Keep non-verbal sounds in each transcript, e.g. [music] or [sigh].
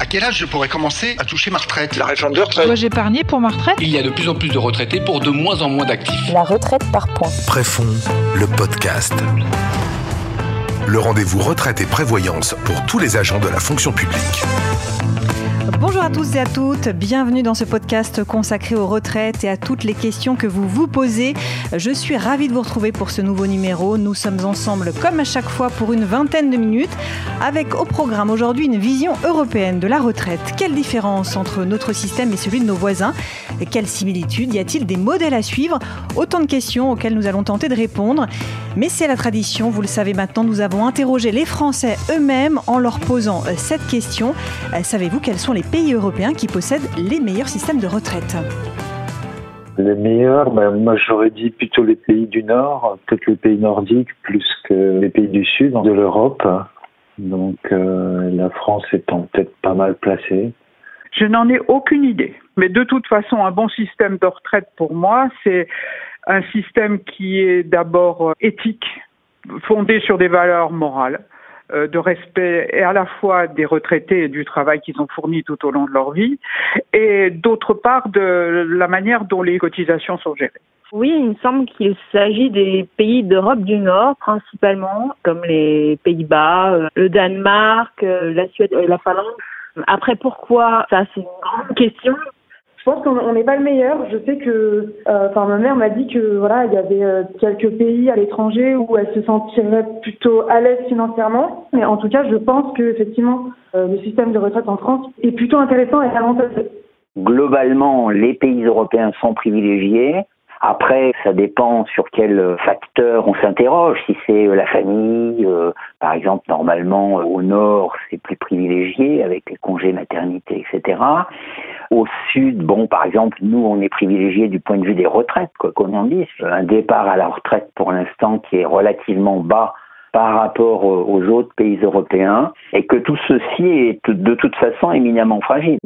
À quel âge je pourrais commencer à toucher ma retraite? La réforme de retraite. Dois-je épargner pour ma retraite? Il y a de plus en plus de retraités pour de moins en moins d'actifs. La retraite par points. Préfond, le podcast. Le rendez-vous retraite et prévoyance pour tous les agents de la fonction publique. Bonjour à tous et à toutes, bienvenue dans ce podcast consacré aux retraites et à toutes les questions que vous vous posez. Je suis ravie de vous retrouver pour ce nouveau numéro. Nous sommes ensemble comme à chaque fois pour une vingtaine de minutes avec au programme aujourd'hui une vision européenne de la retraite. Quelle différence entre notre système et celui de nos voisins? Quelle similitude? Y a-t-il des modèles à suivre? Autant de questions auxquelles nous allons tenter de répondre. Mais c'est la tradition, vous le savez maintenant, nous avons interrogé les Français eux-mêmes en leur posant cette question. Savez-vous quels sont les pays européens qui possèdent les meilleurs systèmes de retraite les meilleurs, ben, moi j'aurais dit plutôt les pays du Nord, peut-être les pays nordiques plus que les pays du Sud de l'Europe. Donc euh, la France étant peut-être pas mal placée. Je n'en ai aucune idée. Mais de toute façon, un bon système de retraite pour moi, c'est un système qui est d'abord éthique, fondé sur des valeurs morales euh, de respect et à la fois des retraités et du travail qu'ils ont fourni tout au long de leur vie, et d'autre part de la manière dont les cotisations sont gérées. Oui, il me semble qu'il s'agit des pays d'Europe du Nord principalement, comme les Pays-Bas, euh, le Danemark, euh, la Suède, la Finlande. Après, pourquoi? Ça, c'est une grande question. Je pense qu'on n'est pas le meilleur. Je sais que, enfin, ma mère m'a dit que voilà, il y avait quelques pays à l'étranger où elle se sentirait plutôt à l'aise financièrement. Mais en tout cas, je pense que effectivement, le système de retraite en France est plutôt intéressant et avantageux. Globalement, les pays européens sont privilégiés. Après, ça dépend sur quel facteur on s'interroge. Si c'est la famille, euh, par exemple, normalement au nord, c'est plus privilégié avec les congés maternité, etc. Au sud, bon, par exemple, nous, on est privilégié du point de vue des retraites, quoi qu'on en dise. Un départ à la retraite pour l'instant qui est relativement bas par rapport aux autres pays européens et que tout ceci est de toute façon éminemment fragile.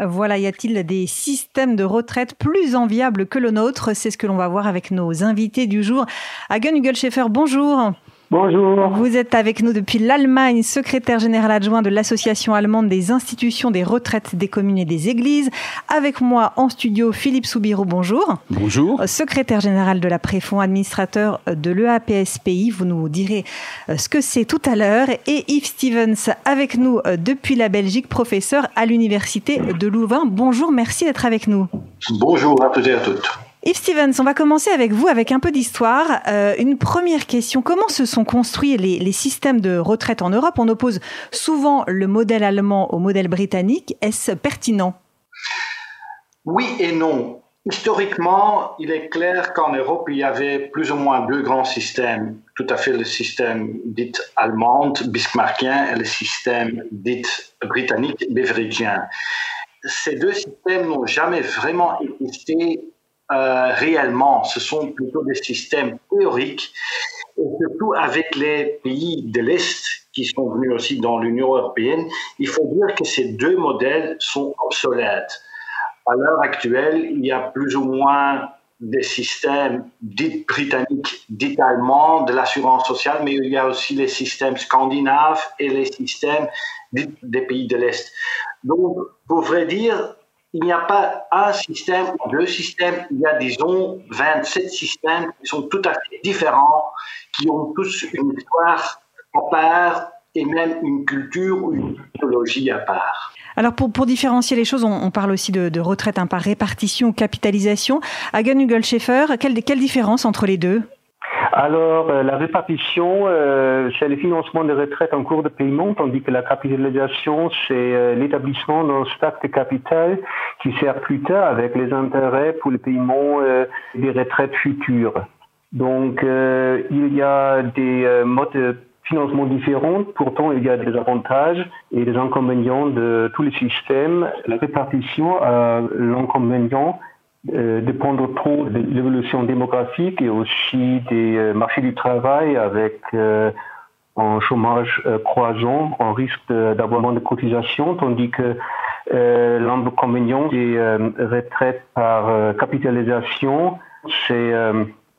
Voilà, y a-t-il des systèmes de retraite plus enviables que le nôtre? C'est ce que l'on va voir avec nos invités du jour. Hagen Hugelscheffer, bonjour. Bonjour. Vous êtes avec nous depuis l'Allemagne, secrétaire général adjoint de l'Association allemande des institutions des retraites des communes et des églises. Avec moi en studio, Philippe Soubirou, bonjour. Bonjour. Secrétaire général de la Préfond, administrateur de l'EAPSPI. Vous nous direz ce que c'est tout à l'heure. Et Yves Stevens avec nous depuis la Belgique, professeur à l'Université de Louvain. Bonjour, merci d'être avec nous. Bonjour à tous et à toutes. Yves Stevens, on va commencer avec vous, avec un peu d'histoire. Euh, une première question, comment se sont construits les, systèmes de retraite en Europe? On oppose souvent le modèle allemand au modèle britannique. Est-ce pertinent? Oui et non. Historiquement, il est clair qu'en Europe, il y avait plus ou moins deux grands systèmes. Tout à fait le système dit allemand, bismarckien, et le système dit britannique, beveridgien. Ces deux systèmes n'ont jamais vraiment existé euh, réellement. Ce sont plutôt des systèmes théoriques, et surtout avec les pays de l'Est qui sont venus aussi dans l'Union européenne. Il faut dire que ces deux modèles sont obsolètes. À l'heure actuelle, il y a plus ou moins des systèmes dits britanniques, dits allemands de l'assurance sociale, mais il y a aussi les systèmes scandinaves et les systèmes des pays de l'Est. Donc, pour vrai dire, il n'y a pas un système ou deux systèmes, il y a disons 27 systèmes qui sont tout à fait différents, qui ont tous une histoire à part et même une culture ou une mythologie à part. Alors pour, pour différencier les choses, on, parle aussi de, retraite hein, par répartition ou capitalisation. Hagen Hugelscheffer, quelle, quelle différence entre les deux? Alors, euh, la répartition, euh, c'est le financement des retraites en cours de paiement, tandis que la capitalisation, c'est euh, l'établissement d'un stock de capital qui sert plus tard avec les intérêts pour le paiement des retraites futures. Donc, il y a des modes de financement différents, pourtant il y a des avantages et des inconvénients de tous les systèmes. La répartition a l'inconvénient euh, dépendre trop de l'évolution démographique et aussi des euh, marchés du travail avec euh, un chômage croissant, un risque d'avoir moins de cotisations, tandis que l'inconvénient des retraites par capitalisation, c'est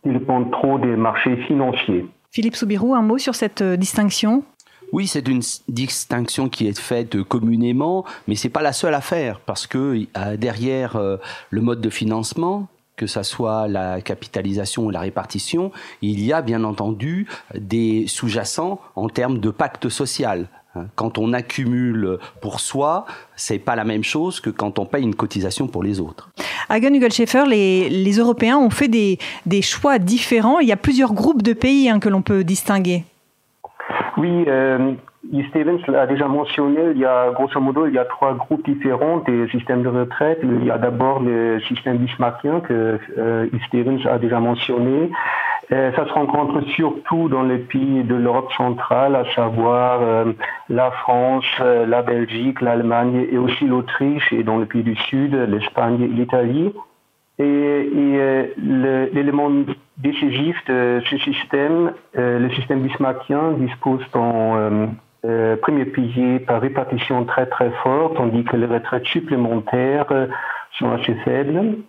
qu'il dépend trop des marchés financiers. Philippe Soubirou, un mot sur cette distinction? Oui, c'est une distinction qui est faite communément, mais c'est pas la seule à faire parce que derrière le mode de financement, que ça soit la capitalisation ou la répartition, il y a bien entendu des sous-jacents en termes de pacte social. Hein, quand on accumule pour soi, c'est pas la même chose que quand on paye une cotisation pour les autres. Hagen Hugelschäfer, les, Européens ont fait des, des, choix différents. Il y a plusieurs groupes de pays hein, que l'on peut distinguer. Oui, euh, Stevens l'a déjà mentionné, il y a grosso modo il y a trois groupes différents des systèmes de retraite. Il y a d'abord le système bismarckien que euh, Stevens a déjà mentionné. Euh, ça se rencontre surtout dans les pays de l'Europe centrale, à savoir euh, la France, euh, la Belgique, l'Allemagne et aussi l'Autriche et dans les pays du Sud, l'Espagne et l'Italie. Et l'élément décisif de ce système, le système bismarckien dispose d'un euh, premier pilier par répartition très très fort, tandis que les retraites supplémentaires euh, sont assez faibles.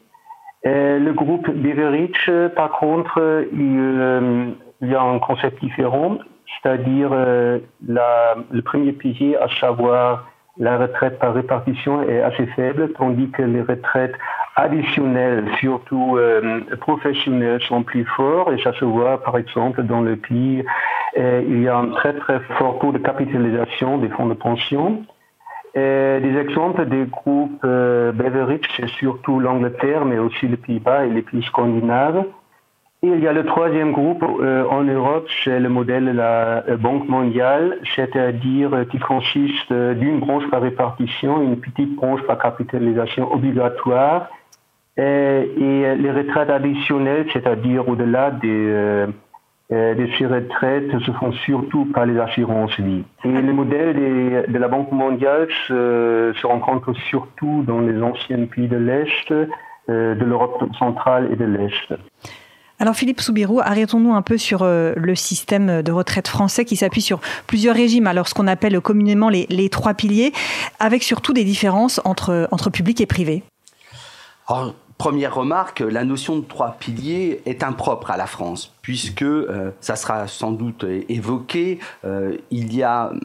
le groupe Beveridge, par contre, il, euh, il, y a un concept différent, c'est-à-dire le premier pilier, à savoir la retraite par répartition, est assez faible, tandis que les retraites additionnelles, surtout euh, professionnelles, sont plus forts et ça se voit par exemple dans le pays, il y a un très très fort taux de capitalisation des fonds de pension. Des exemples des groupes euh, Beveridge, c'est surtout l'Angleterre, mais aussi les Pays-Bas et les pays scandinaves. Il y a le troisième groupe euh, en Europe, c'est le modèle de la Banque mondiale, c'est-à-dire qui consiste d'une branche par répartition, une petite branche par capitalisation obligatoire et, les retraites additionnelles, c'est-à-dire au-delà des, euh, euh, de ces retraites, se font surtout par les assurances vie. Et le modèle de la Banque mondiale se, se, rencontre surtout dans les anciens pays de l'Est, euh, de l'Europe centrale et de l'Est. Alors Philippe Soubirou, arrêtons-nous un peu sur le système de retraite français qui s'appuie sur plusieurs régimes, alors ce qu'on appelle communément les, trois piliers, avec surtout des différences entre, entre public et privé. Première remarque, la notion de trois piliers est impropre à la France, puisque, euh, ça sera sans doute évoqué, euh, il y a hum,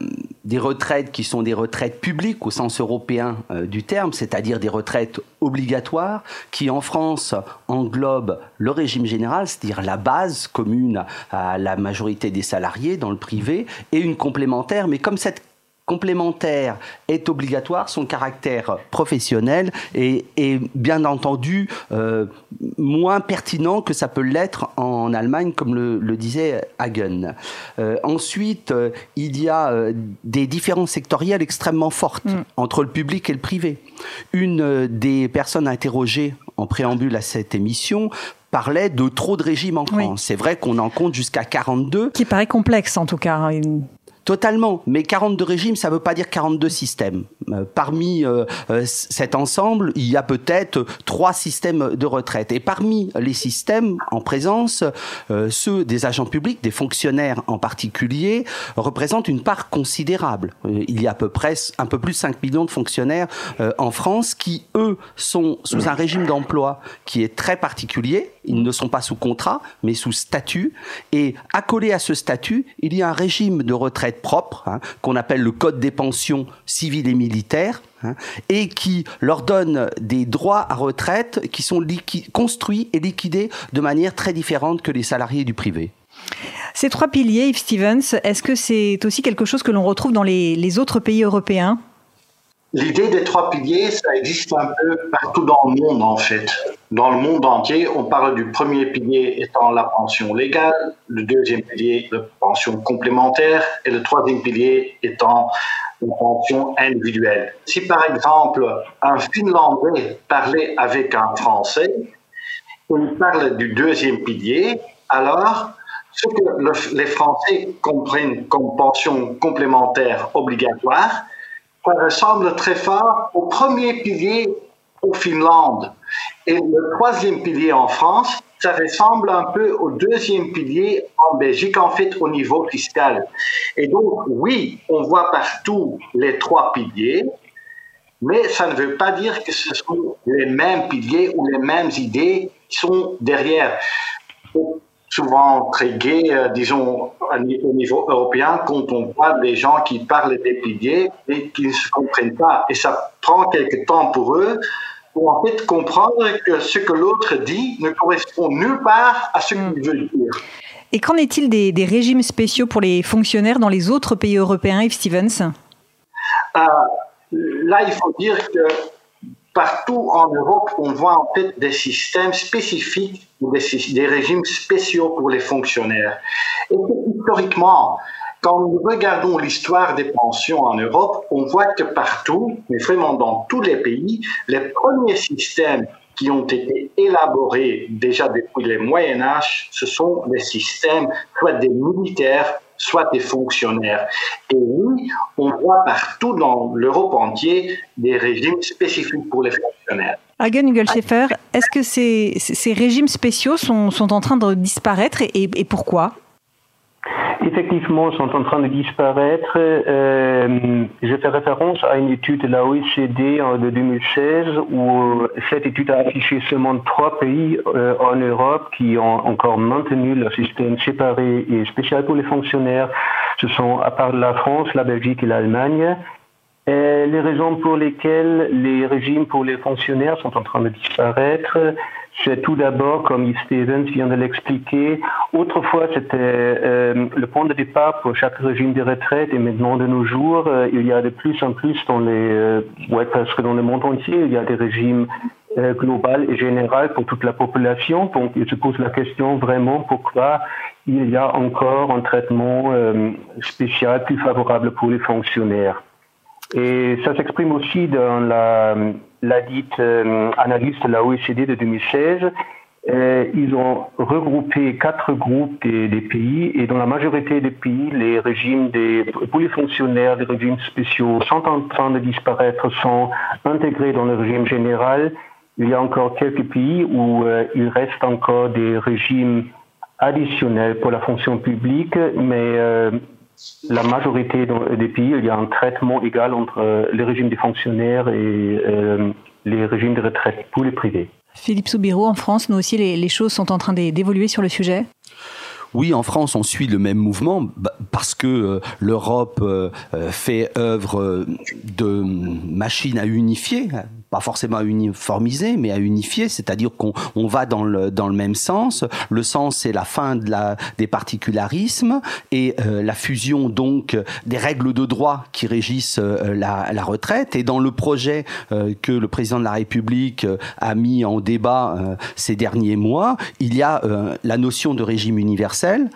des retraites qui sont des retraites publiques au sens européen euh, du terme, c'est-à-dire des retraites obligatoires, qui en France englobent le régime général, c'est-à-dire la base commune à la majorité des salariés dans le privé, et une complémentaire, mais comme cette complémentaire est obligatoire, son caractère professionnel est, bien entendu euh, moins pertinent que ça peut l'être en Allemagne, comme le, disait Hagen. Euh, ensuite, euh, il y a des différences sectorielles extrêmement fortes mm. entre le public et le privé. Une des personnes interrogées en préambule à cette émission parlait de trop de régimes en France. C'est vrai qu'on en compte jusqu'à 42. Qui paraît complexe en tout cas. Hein, Totalement. Mais 42 régimes, ça ne veut pas dire 42 systèmes. Euh, parmi euh, euh, cet ensemble, il y a peut-être trois systèmes de retraite. Et parmi les systèmes en présence, ceux des agents publics, des fonctionnaires en particulier, représentent une part considérable. il y a à peu près un peu plus de 5 millions de fonctionnaires en France qui, eux, sont sous un régime d'emploi qui est très particulier. Ils ne sont pas sous contrat, mais sous statut. Et accolé à ce statut, il y a un régime de retraite propre, hein, qu'on appelle le Code des pensions civiles et militaires, hein, et qui leur donne des droits à retraite qui sont construits et liquidés de manière très différente que les salariés du privé. Ces trois piliers, Yves Stevens, est-ce que c'est aussi quelque chose que l'on retrouve dans les autres pays européens? L'idée des trois piliers, ça existe un peu partout dans le monde en fait. Dans le monde entier, on parle du premier pilier étant la pension légale, le deuxième pilier la pension complémentaire et le troisième pilier étant la pension individuelle. Si par exemple un Finlandais parlait avec un Français, il parle du deuxième pilier, alors ce que les Français comprennent comme pension complémentaire obligatoire, ça ressemble très fort au premier pilier au Finlande. Et le troisième pilier en France, ça ressemble un peu au deuxième pilier en Belgique, en fait, au niveau fiscal. Et donc, oui, on voit partout les trois piliers, mais ça ne veut pas dire que ce sont les mêmes piliers ou les mêmes idées qui sont derrière. Souvent très gai, euh, disons, au niveau européen, quand on voit des gens qui parlent des piliers et qui ne se comprennent pas. Et ça prend quelque temps pour eux pour en fait comprendre que ce que l'autre dit ne correspond nulle part à ce qu'il veut dire. Et qu'en est-il des, des, régimes spéciaux pour les fonctionnaires dans les autres pays européens, Yves Stevens? Euh, Là, il faut dire que partout en Europe, on voit en fait des systèmes spécifiques, des, des régimes spéciaux pour les fonctionnaires. Et historiquement, quand nous regardons l'histoire des pensions en Europe, on voit que partout, mais vraiment dans tous les pays, les premiers systèmes qui ont été élaborés déjà depuis le Moyen Âge, ce sont des systèmes soit des militaires, soit des fonctionnaires. Et oui, on voit partout dans l'Europe entière des régimes spécifiques pour les fonctionnaires. Hagen Hugelscheffer, est-ce que ces, régimes spéciaux sont, en train de disparaître et pourquoi? Effectivement sont en train de disparaître. Euh, je fais référence à une étude de la OECD de 2016 où cette étude a affiché seulement trois pays euh, en Europe qui ont encore maintenu leur système séparé et spécial pour les fonctionnaires. Ce sont à part la France, la Belgique et l'Allemagne. les raisons pour lesquelles les régimes pour les fonctionnaires sont en train de disparaître, c'est tout d'abord, comme Yves Stevens vient de l'expliquer, autrefois c'était euh, le point de départ pour chaque régime de retraite et maintenant de nos jours, euh, il y a de plus en plus dans les, euh, ouais, presque dans le monde entier, il y a des régimes euh, global et général pour toute la population. Donc il se pose la question vraiment pourquoi il y a encore un traitement spécial plus favorable pour les fonctionnaires. Et ça s'exprime aussi dans la, dite euh, analyse de la OECD de 2016. Euh, ils ont regroupé quatre groupes des, pays et dans la majorité des pays, les régimes des, pour les fonctionnaires, des régimes spéciaux sont en train de disparaître, sont intégrés dans le régime général. Il y a encore quelques pays où euh, il reste encore des régimes additionnels pour la fonction publique, mais la majorité des pays, il y a un traitement égal entre euh, les régimes des fonctionnaires et euh, les régimes de retraite pour les privés. Philippe Soubirou, en France, nous aussi, les, les choses sont en train d'évoluer sur le sujet? Oui, en France, on suit le même mouvement parce que euh, l'Europe fait œuvre de machine à unifier pas forcément à uniformiser, mais à unifier, c'est-à-dire qu'on on va dans le, dans le même sens. Le sens, c'est la fin de la, des particularismes et euh, la fusion donc des règles de droit qui régissent euh, la, la, retraite. Et dans le projet euh, que le président de la République a mis en débat ces derniers mois, il y a la notion de régime universel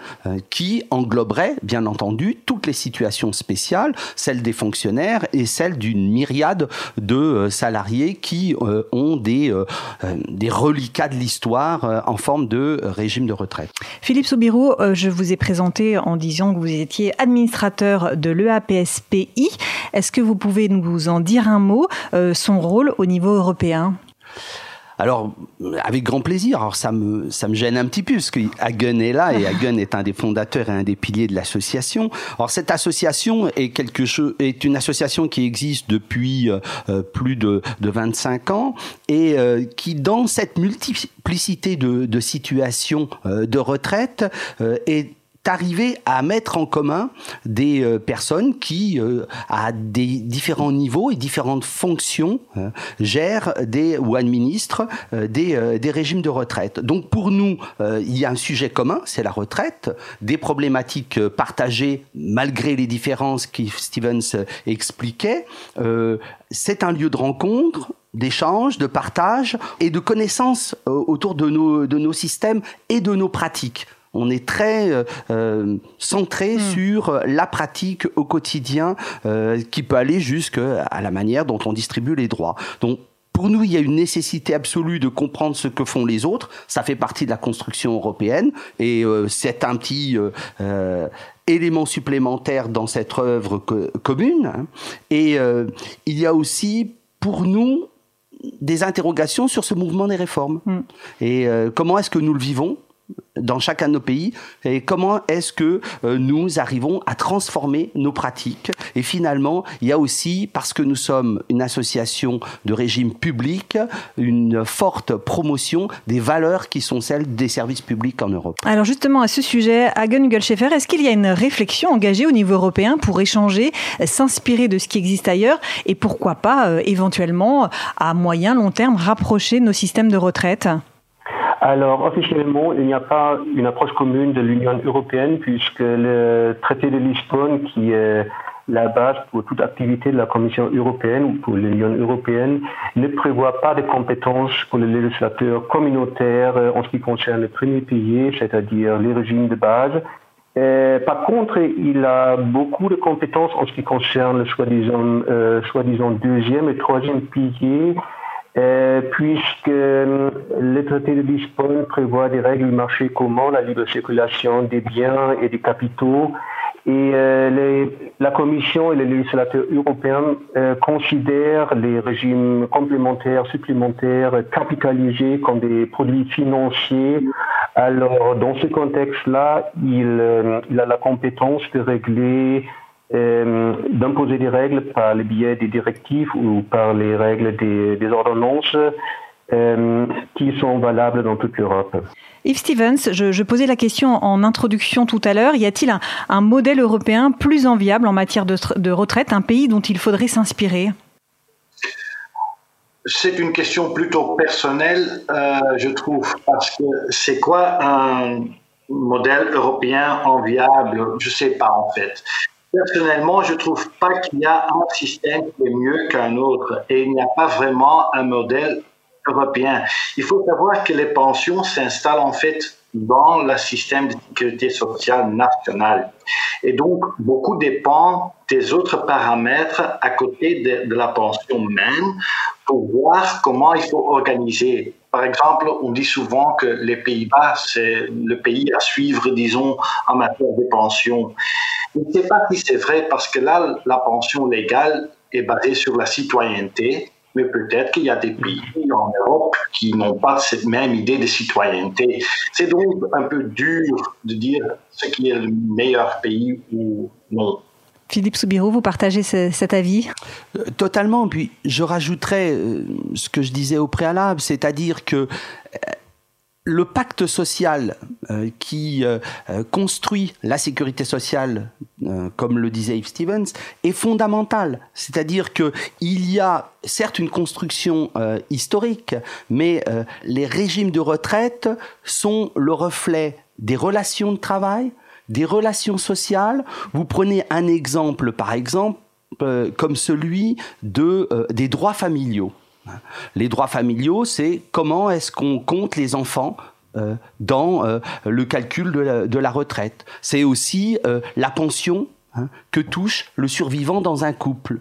qui engloberait, bien entendu, toutes les situations spéciales, celles des fonctionnaires et celles d'une myriade de salariés qui euh, ont des, euh, euh, des reliquats de l'histoire en forme de régime de retraite. Philippe Soubirou, je vous ai présenté en disant que vous étiez administrateur de l'EAPSPI. Est-ce que vous pouvez nous en dire un mot, son rôle au niveau européen? Alors, avec grand plaisir. Alors, ça me, ça me gêne un petit peu, parce que Hagen est là, et [laughs] Hagen est un des fondateurs et un des piliers de l'association. Alors, cette association est quelque chose, est une association qui existe depuis euh, euh, plus de, de 25 ans, et euh, qui, dans cette multiplicité de, de situations de retraite, est arriver à mettre en commun des euh, personnes qui, euh, à des différents niveaux et différentes fonctions, euh, gèrent ou administrent des, des régimes de retraite. Donc pour nous, il y a un sujet commun, c'est la retraite, des problématiques partagées malgré les différences que Stevens expliquait. c'est un lieu de rencontre, d'échange, de partage et de connaissances autour de nos, de nos systèmes et de nos pratiques. On est très euh, euh, centré hmm. sur la pratique au quotidien euh, qui peut aller jusqu'à la manière dont on distribue les droits. Donc pour nous, il y a une nécessité absolue de comprendre ce que font les autres. Ça fait partie de la construction européenne et c'est un petit élément supplémentaire dans cette œuvre commune. Et il y a aussi, pour nous, des interrogations sur ce mouvement des réformes. Hmm. Et comment est-ce que nous le vivons? Dans chacun de nos pays et comment est-ce que euh, nous arrivons à transformer nos pratiques. Et finalement, il y a aussi, parce que nous sommes une association de régime public, une forte promotion des valeurs qui sont celles des services publics en Europe. Alors justement, à ce sujet, Hagen Hugelscheffer, est-ce qu'il y a une réflexion engagée au niveau européen pour échanger, s'inspirer de ce qui existe ailleurs et pourquoi pas euh, éventuellement à moyen, long terme rapprocher nos systèmes de retraite? Alors, officiellement, il n'y a pas une approche commune de l'Union européenne puisque le traité de Lisbonne, qui est la base pour toute activité de la Commission européenne ou pour l'Union européenne, ne prévoit pas de compétences pour le législateur communautaire euh, en ce qui concerne le premier pilier, c'est-à-dire les régimes de base. Euh, par contre, il a beaucoup de compétences en ce qui concerne le soi-disant euh, soi deuxième et troisième pilier puisque euh, le traité de Lisbonne prévoit des règles du marché commun, la libre circulation des biens et des capitaux, et euh, la Commission et les législateurs européens euh, considèrent les régimes complémentaires, supplémentaires, capitalisés comme des produits financiers. Alors, dans ce contexte-là, il, a la compétence de régler euh, d'imposer des règles par le biais des directives ou par les règles des, des ordonnances euh, qui sont valables dans toute l'Europe. Yves Stevens, je, je, posais la question en introduction tout à l'heure. Y a-t-il un, un, modèle européen plus enviable en matière de, de retraite, un pays dont il faudrait s'inspirer? C'est une question plutôt personnelle, euh, je trouve, parce que c'est quoi un modèle européen enviable? Je ne sais pas en fait. Personnellement, je trouve pas qu'il y a un système qui est mieux qu'un autre et il n'y a pas vraiment un modèle européen. Il faut savoir que les pensions s'installent en fait dans le système de sécurité sociale nationale. Et donc, beaucoup dépend des autres paramètres à côté de, de la pension même pour voir comment il faut organiser. Par exemple, on dit souvent que les Pays-Bas, c'est le pays à suivre, disons, en matière de pension. Je ne sais pas si c'est vrai parce que là, la pension légale est basée sur la citoyenneté, mais peut-être qu'il y a des pays en Europe qui n'ont pas cette même idée de citoyenneté. C'est donc un peu dur de dire ce qui est le meilleur pays ou non. Philippe Soubirou, vous partagez ce, cet avis? Euh, Totalement. Puis je rajouterais euh, ce que je disais au préalable, c'est-à-dire que euh, le pacte social qui construit la sécurité sociale, comme le disait Yves Stevens, est fondamental. C'est-à-dire que il y a certes une construction historique, mais les régimes de retraite sont le reflet des relations de travail, des relations sociales. Vous prenez un exemple, par exemple, comme celui de, des droits familiaux. Les droits familiaux, c'est comment est-ce qu'on compte les enfants euh, dans euh, le calcul de la, retraite. C'est aussi euh, la pension hein, que touche le survivant dans un couple.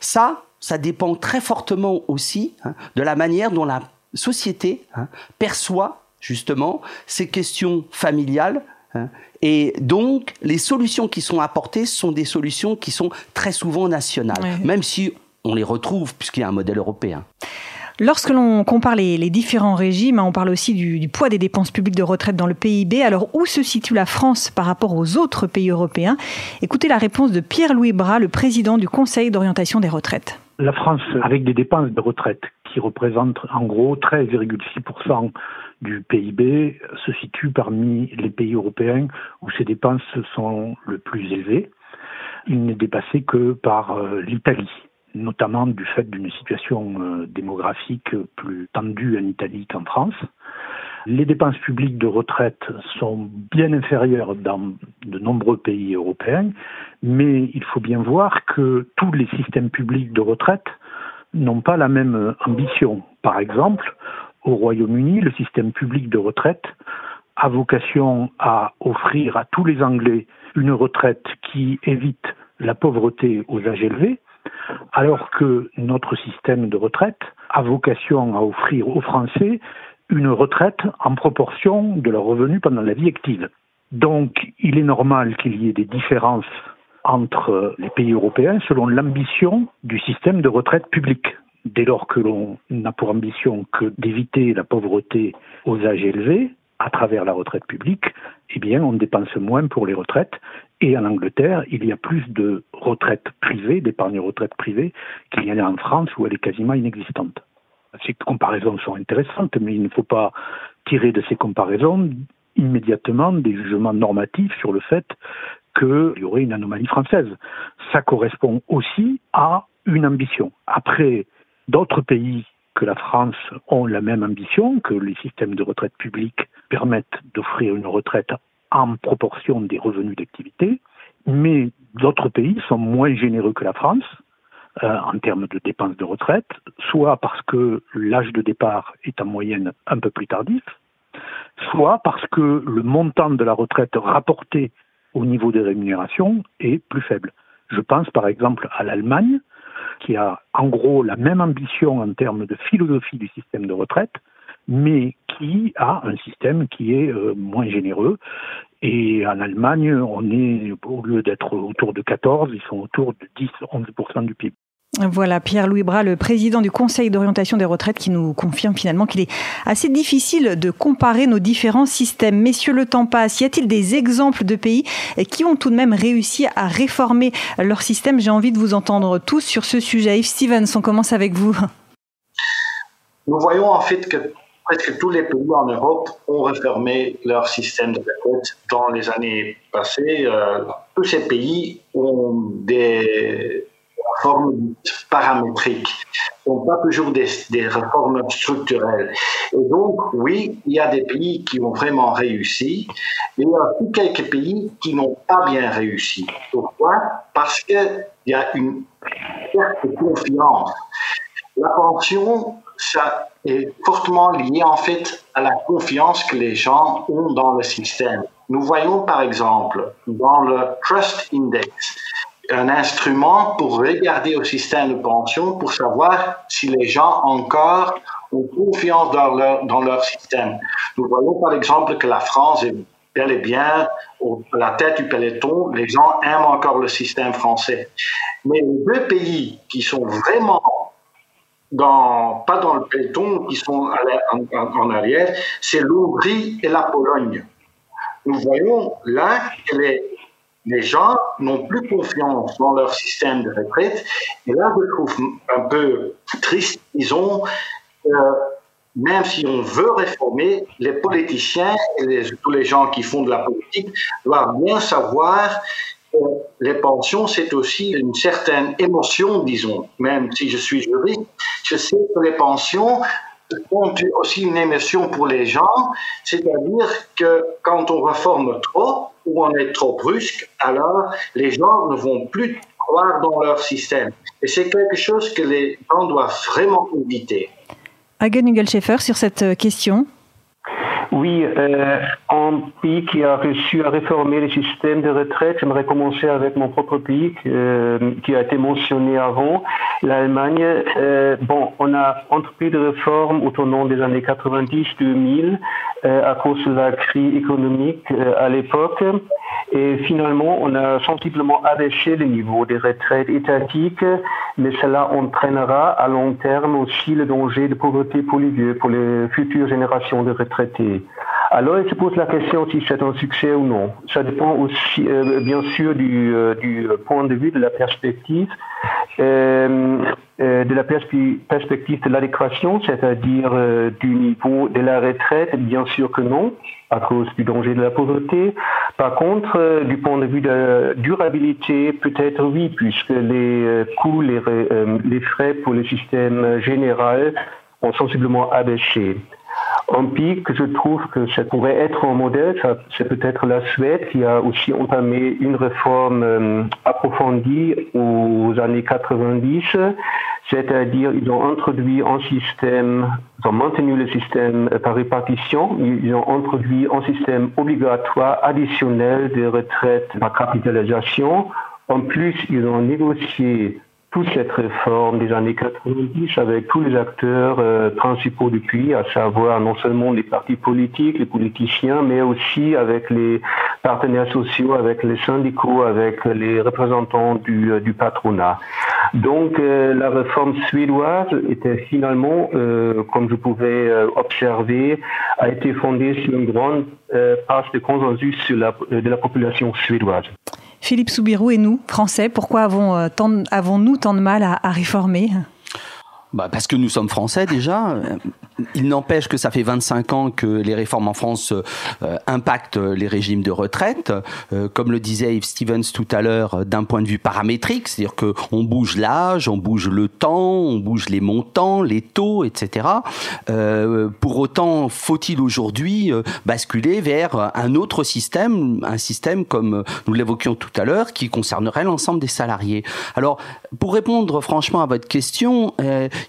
Ça, ça dépend très fortement aussi hein, de la manière dont la société hein, perçoit justement ces questions familiales. Et donc, les solutions qui sont apportées sont des solutions qui sont très souvent nationales, même si on les retrouve puisqu'il y a un modèle européen. Lorsque l'on compare les, les, différents régimes, on parle aussi du, du, poids des dépenses publiques de retraite dans le PIB. Alors, où se situe la France par rapport aux autres pays européens? Écoutez la réponse de Pierre-Louis Bras, le président du Conseil d'orientation des retraites. La France, avec des dépenses de retraite qui représentent en gros 13,6% du PIB, se situe parmi les pays européens où ces dépenses sont le plus élevées. Il n'est dépassé que par euh, l'Italie notamment du fait d'une situation euh, démographique plus tendue en Italie qu'en France. Les dépenses publiques de retraite sont bien inférieures dans de nombreux pays européens, mais il faut bien voir que tous les systèmes publics de retraite n'ont pas la même ambition. Par exemple, au Royaume-Uni, le système public de retraite a vocation à offrir à tous les Anglais une retraite qui évite la pauvreté aux âges élevés, alors que notre système de retraite a vocation à offrir aux Français une retraite en proportion de leurs revenus pendant la vie active. Donc, il est normal qu'il y ait des différences entre les pays européens selon l'ambition du système de retraite public. Dès lors que l'on n'a pour ambition que d'éviter la pauvreté aux âges élevés, à travers la retraite publique, eh bien, on dépense moins pour les retraites. Et en Angleterre, il y a plus de retraites privées, d'épargne retraite privée, qu'il y en a en France où elle est quasiment inexistante. Ces comparaisons sont intéressantes, mais il ne faut pas tirer de ces comparaisons immédiatement des jugements normatifs sur le fait qu'il y aurait une anomalie française. Ça correspond aussi à une ambition. Après, d'autres pays que la France ont la même ambition, que les systèmes de retraite publique permettent d'offrir une retraite en proportion des revenus d'activité, mais d'autres pays sont moins généreux que la France euh, en termes de dépenses de retraite, soit parce que l'âge de départ est en moyenne un peu plus tardif, soit parce que le montant de la retraite rapporté au niveau des rémunérations est plus faible. Je pense par exemple à l'Allemagne, qui a en gros la même ambition en termes de philosophie du système de retraite, mais qui a un système qui est euh, moins généreux. Et en Allemagne, on est, au lieu d'être autour de 14, ils sont autour de 10-11% du PIB. Voilà, Pierre-Louis Bras, le président du Conseil d'orientation des retraites, qui nous confirme finalement qu'il est assez difficile de comparer nos différents systèmes. Messieurs, le temps passe. Y a-t-il des exemples de pays qui ont tout de même réussi à réformer leur système? J'ai envie de vous entendre tous sur ce sujet. Yves Stevens, on commence avec vous. Nous voyons en fait que presque tous les pays en Europe ont réformé leur système de retraite dans les années passées. Euh, tous ces pays ont des réformes paramétriques, sont pas toujours des, des, réformes structurelles. Et donc, oui, il y a des pays qui ont vraiment réussi, mais il y a aussi quelques pays qui n'ont pas bien réussi. Pourquoi? Parce qu'il y a une perte de confiance. La pension, ça est fortement lié en fait à la confiance que les gens ont dans le système. Nous voyons par exemple dans le Trust Index, un instrument pour regarder au système de pension pour savoir si les gens encore ont confiance dans leur, dans leur système. Nous voyons par exemple que la France est bel et bien à la tête du peloton. Les gens aiment encore le système français. Mais les deux pays qui sont vraiment dans, pas dans le peloton, qui sont en, arrière, c'est l'Hongrie et la Pologne. Nous voyons là que les, les gens n'ont plus confiance dans leur système de retraite. Et là, je trouve un peu triste, disons, euh, même si on veut réformer, les politiciens et tous les gens qui font de la politique doivent bien savoir que les pensions, c'est aussi une certaine émotion, disons. Même si je suis juriste, je sais que les pensions sont aussi une émotion pour les gens, c'est-à-dire que quand on réforme trop, ou on est trop brusque, alors les gens ne vont plus croire dans leur système. Et c'est quelque chose que les gens doivent vraiment éviter. Hagen Hugelschäfer, sur cette euh, question oui, euh, un pays qui a réussi à réformer les systèmes de retraite, j'aimerais commencer avec mon propre pays euh, qui a été mentionné avant, l'Allemagne. Euh, bon, on a entrepris des réformes au tournant des années 90-2000 euh, à cause de la crise économique euh, à l'époque. Et finalement, on a sensiblement abaissé le niveau des retraites étatiques, mais cela entraînera à long terme aussi le danger de pauvreté pour les vieux, pour les futures générations de retraités. Alors, il se pose la question si c'est un succès ou non. Ça dépend aussi, euh, bien sûr, du, euh, du, point de vue de la perspective, euh de la perspective de l'adéquation, c'est-à-dire du niveau de la retraite. Bien sûr que non, à cause du danger de la pauvreté. Par contre, du point de vue de la durabilité, peut-être oui, puisque les coûts, les, les frais pour le système général ont sensiblement abaissé. Un pays je trouve que ça pourrait être un modèle, c'est peut-être la Suède qui a aussi entamé une réforme euh, approfondie aux années 90, c'est-à-dire ils ont introduit un système, ils ont maintenu le système par répartition, ils ont introduit un système obligatoire additionnel de retraite par capitalisation. En plus, ils ont négocié toute cette réforme des années 90 avec tous les acteurs euh, principaux du pays, à savoir non seulement les partis politiques, les politiciens, mais aussi avec les partenaires sociaux, avec les syndicats, avec les représentants du, euh, patronat. Donc la réforme suédoise était finalement, comme je pouvais observer, a été fondée sur une grande part de consensus de la population suédoise. Philippe Soubirou et nous, Français, pourquoi avons-nous tant, avons tant de mal à réformer? Bah parce que nous sommes français déjà. Il n'empêche que ça fait 25 ans que les réformes en France euh, impactent les régimes de retraite. Euh, comme le disait Yves Stevens tout à l'heure, euh, d'un point de vue paramétrique, c'est-à-dire que on bouge l'âge, on bouge le temps, on bouge les montants, les taux, etc. Pour autant, faut-il aujourd'hui basculer vers un autre système, un système comme nous l'évoquions tout à l'heure, qui concernerait l'ensemble des salariés? Alors, pour répondre franchement à votre question,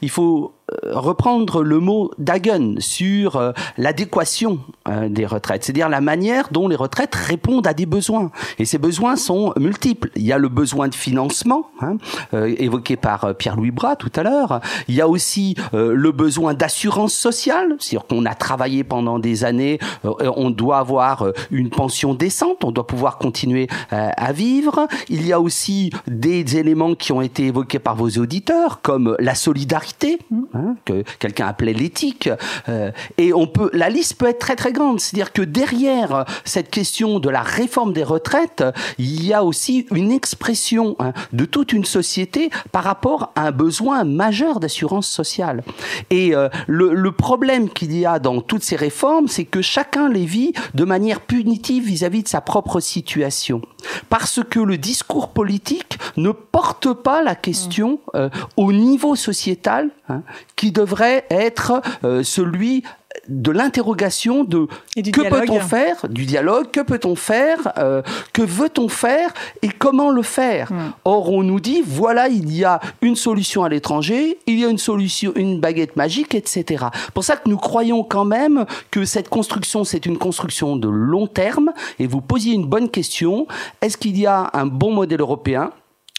il faut reprendre le mot d'Hagen sur euh, l'adéquation euh, des retraites, c'est-à-dire la manière dont les retraites répondent à des besoins. Et ces besoins sont multiples. Il y a le besoin de financement, hein, évoqué par Pierre-Louis Bras tout à l'heure. Il y a aussi le besoin d'assurance sociale, c'est-à-dire qu'on a travaillé pendant des années, on doit avoir une pension décente, on doit pouvoir continuer à vivre. Il y a aussi des éléments qui ont été évoqués par vos auditeurs, comme la solidarité. Hein, que quelqu'un appelait l'éthique. Euh, et on peut, la liste peut être très très grande. C'est-à-dire que derrière cette question de la réforme des retraites, il y a aussi une expression hein, de toute une société par rapport à un besoin majeur d'assurance sociale. Et euh, le, le, problème qu'il y a dans toutes ces réformes, c'est que chacun les vit de manière punitive vis-à-vis -vis de sa propre situation. Parce que le discours politique ne porte pas la question euh, au niveau sociétal hein, qui devrait être euh, celui de l'interrogation de que peut-on faire, du dialogue, que peut-on faire, euh, que veut-on faire et comment le faire. Hmm. Or, on nous dit voilà, il y a une solution à l'étranger, il y a une solution, une baguette magique, etc. Pour ça que nous croyons quand même que cette construction, c'est une construction de long terme. Et vous posiez une bonne question est-ce qu'il y a un bon modèle européen?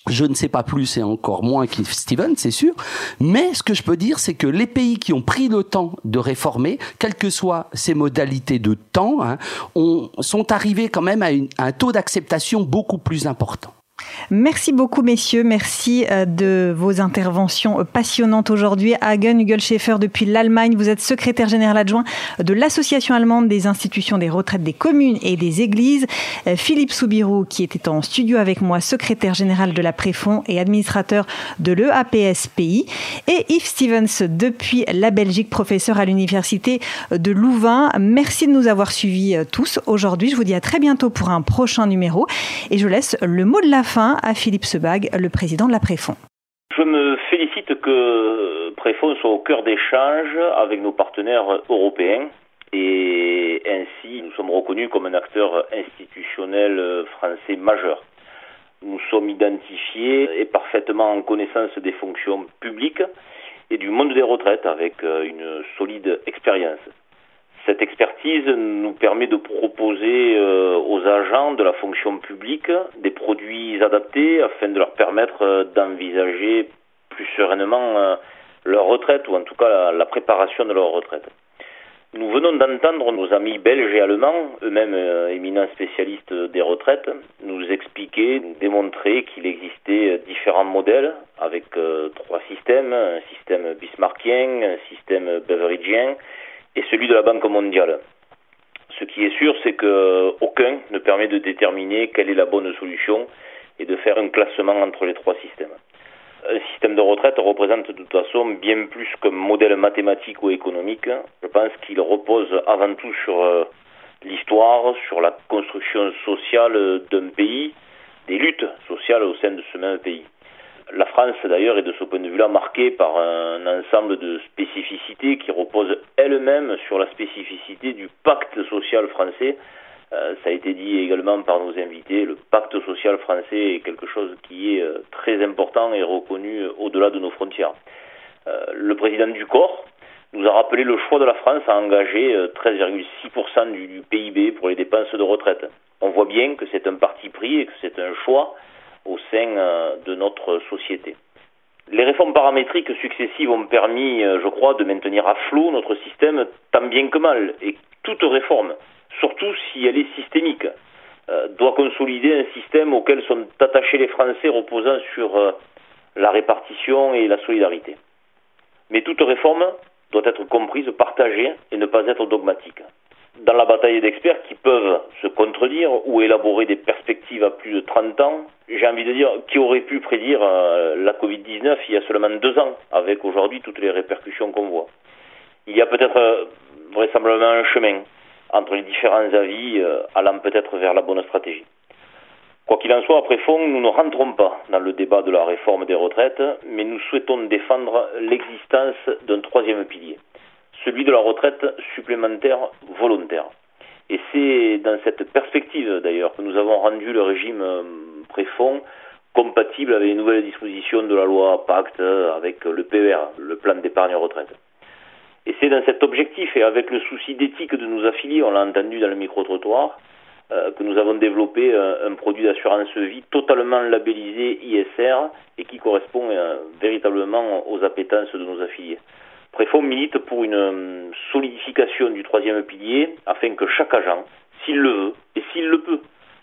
Je ne sais pas plus et encore moins qu'Yves Steven, c'est sûr. Mais ce que je peux dire, c'est que les pays qui ont pris le temps de réformer, quelles que soient ces modalités de temps, hein, sont arrivés quand même à un taux d'acceptation beaucoup plus important. Merci beaucoup, messieurs. Merci euh, de vos interventions passionnantes aujourd'hui. Hagen Hugel Schäfer, depuis l'Allemagne, vous êtes secrétaire général adjoint de l'Association allemande des institutions des retraites des communes et des églises. Euh, Philippe Soubirou, qui était en studio avec moi, secrétaire général de la Préfond et administrateur de l'EAPS Pays. Et Yves Stevens, depuis la Belgique, professeur à l'Université de Louvain. Merci de nous avoir suivis euh, tous aujourd'hui. Je vous dis à très bientôt pour un prochain numéro. Et je laisse le mot de la fin à Philippe Sebag, le président de la Préfond. Je me félicite que Préfond soit au cœur d'échanges avec nos partenaires européens et ainsi nous sommes reconnus comme un acteur institutionnel français majeur. Nous sommes identifiés et parfaitement en connaissance des fonctions publiques et du monde des retraites avec une solide expérience. Cette expertise nous permet de proposer euh, aux agents de la fonction publique des produits adaptés afin de leur permettre euh, d'envisager plus sereinement euh, leur retraite ou en tout cas la, préparation de leur retraite. Nous venons d'entendre nos amis belges et allemands, eux-mêmes éminents spécialistes des retraites, nous expliquer, nous démontrer qu'il existait différents modèles avec trois systèmes, un système bismarckien, un système beveridgien et celui de la Banque mondiale. Ce qui est sûr, c'est qu'aucun ne permet de déterminer quelle est la bonne solution et de faire un classement entre les trois systèmes. Un système de retraite représente de toute façon bien plus qu'un modèle mathématique ou économique. Je pense qu'il repose avant tout sur euh, l'histoire, sur la construction sociale d'un pays, des luttes sociales au sein de ce même pays. La France, d'ailleurs, est de ce point de vue-là marquée par un ensemble de spécificités qui reposent elles-mêmes sur la spécificité du pacte social français. Euh, ça a été dit également par nos invités, le pacte social français est quelque chose qui est euh, très important et reconnu au-delà de nos frontières. Euh, le président du corps nous a rappelé le choix de la France à engager 13,6% du, du PIB pour les dépenses de retraite. On voit bien que c'est un parti pris et que c'est un choix au sein euh, de notre société. Les réformes paramétriques successives ont permis, euh, je crois, de maintenir à flot notre système tant bien que mal. Et toute réforme, surtout si elle est systémique, euh, doit consolider un système auquel sont attachés les Français reposant sur la répartition et la solidarité. Mais toute réforme doit être comprise, partagée et ne pas être dogmatique. Dans la bataille d'experts qui peuvent se contredire ou élaborer des perspectives à plus de 30 ans, j'ai envie de dire qui aurait pu prédire euh, la Covid-19 il y a seulement deux ans, avec aujourd'hui toutes les répercussions qu'on voit. Il y a peut-être euh, vraisemblablement un chemin entre les différents avis euh, allant peut-être vers la bonne stratégie. Quoi qu'il en soit, après fond, nous ne rentrons pas dans le débat de la réforme des retraites, mais nous souhaitons défendre l'existence d'un troisième pilier, celui de la retraite supplémentaire volontaire. Et c'est dans cette perspective d'ailleurs que nous avons rendu le régime euh, préfond compatible avec les nouvelles dispositions de la loi Pacte avec le PER, le plan d'épargne retraite. Et c'est dans cet objectif et avec le souci d'éthique de nos affiliés, on l'a entendu dans le micro-trottoir, euh, que nous avons développé un, produit d'assurance vie totalement labellisé ISR et qui correspond euh, véritablement aux appétences de nos affiliés. Préfond milite pour une euh, solidification du troisième pilier afin que chaque agent, s'il le veut et s'il le peut,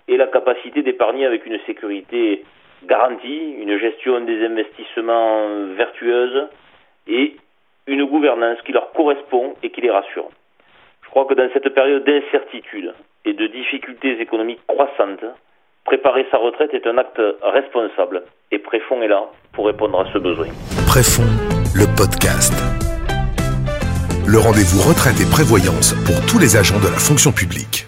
ait la capacité d'épargner avec une sécurité garantie, une gestion des investissements vertueuse et une gouvernance qui leur correspond et qui les rassure. Je crois que dans cette période d'incertitude et de difficultés économiques croissantes, préparer sa retraite est un acte responsable et Préfond est là pour répondre à ce besoin. Préfond, le podcast. Le rendez-vous retraite et prévoyance pour tous les agents de la fonction publique.